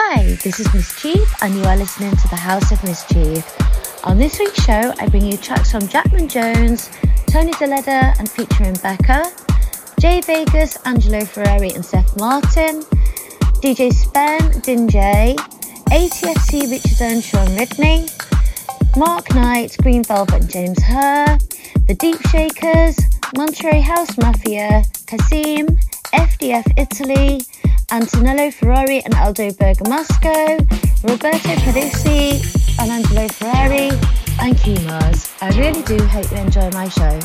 Hi, this is Miss Chief, and you are listening to the House of Miss Chief. On this week's show, I bring you tracks from Jackman Jones, Tony Deleda, and featuring Becca, Jay Vegas, Angelo Ferrari, and Seth Martin, DJ Spen, Din J, ATFC Richard and Sean Ridney, Mark Knight, Green Velvet, and James Hurr, The Deep Shakers, Monterey House Mafia, Kasim, FDF Italy, Antonello Ferrari and Aldo Bergamasco, Roberto Parisi and Angelo Ferrari, and Kimars. I really do hope you enjoy my show.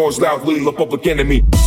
Noise loudly, the public enemy.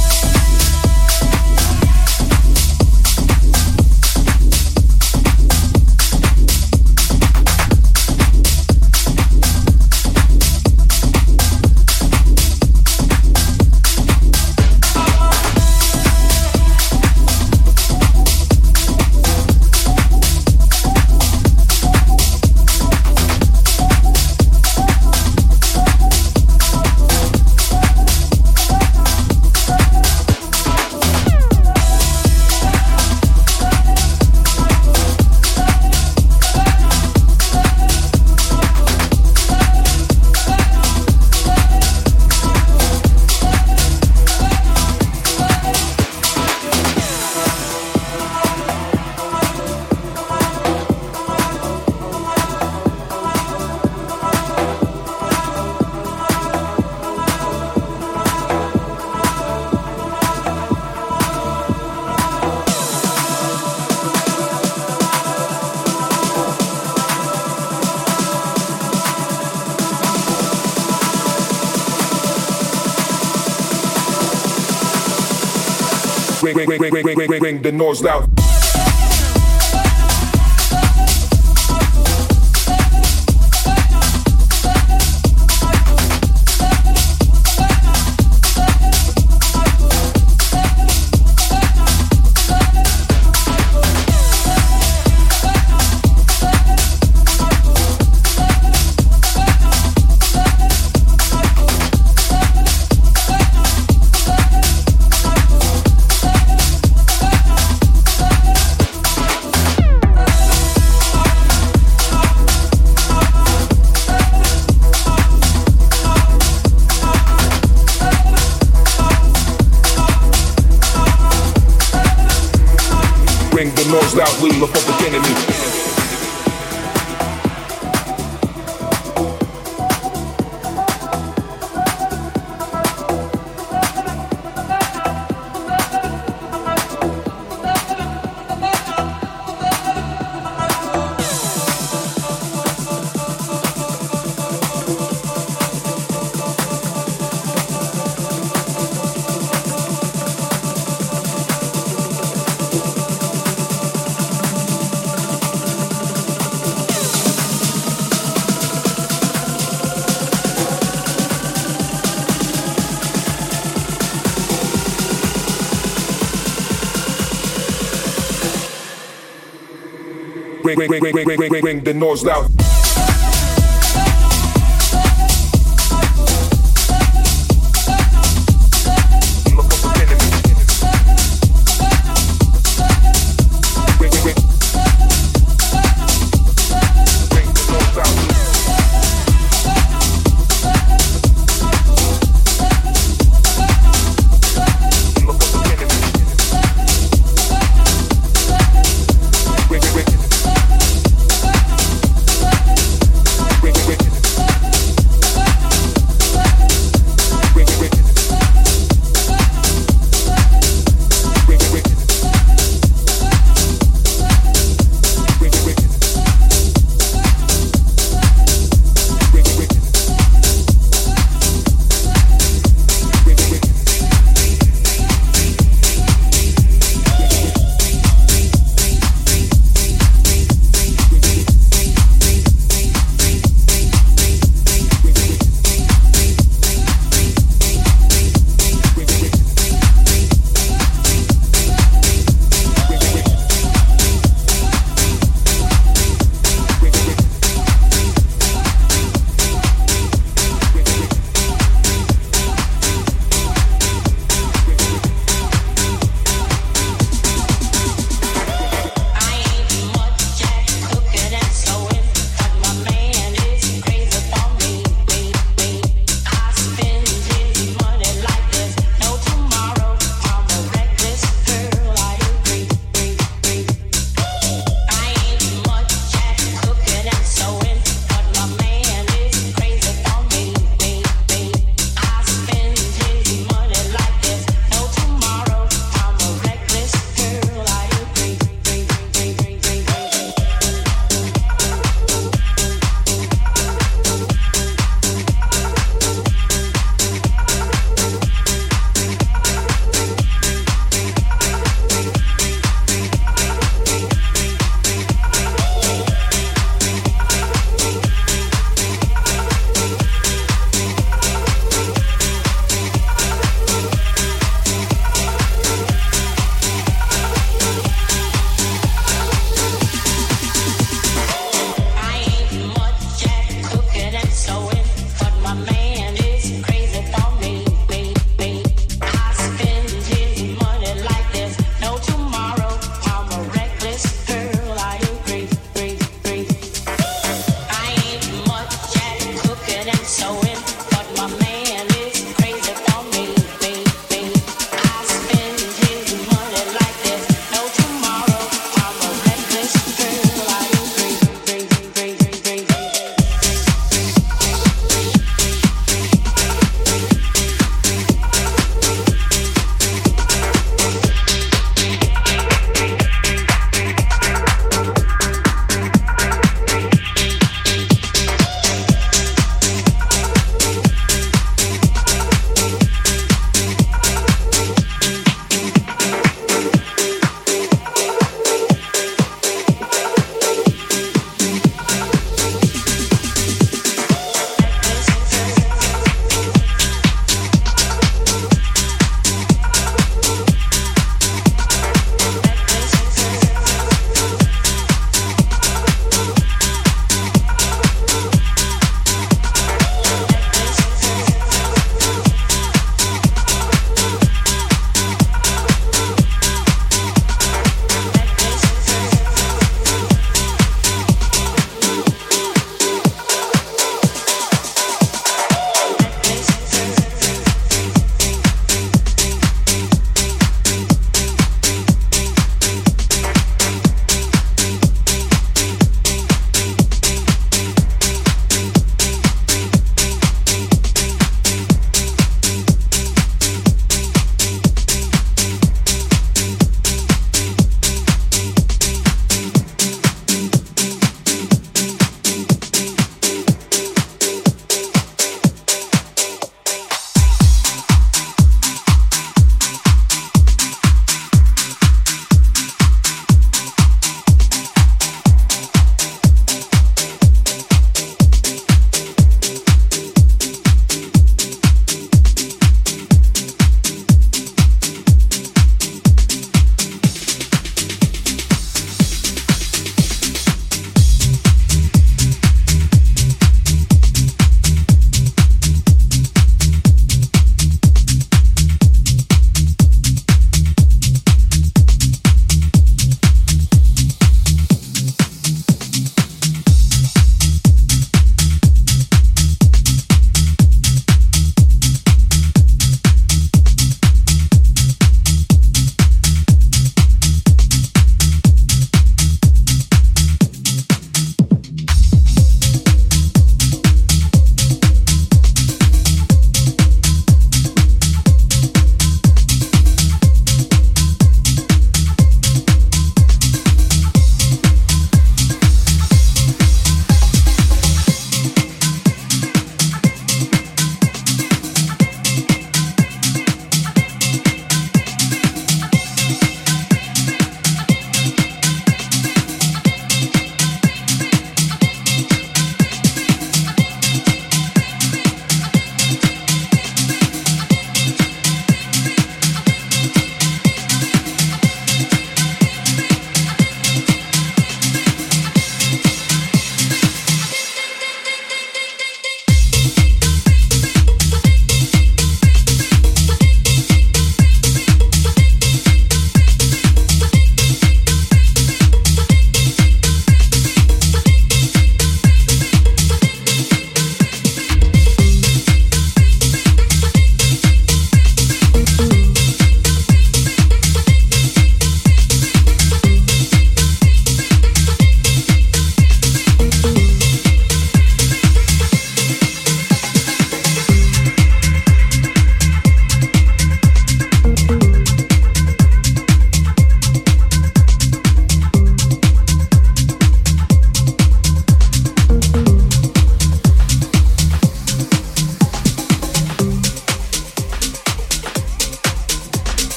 Bring the noise loud. Bring the noise loud.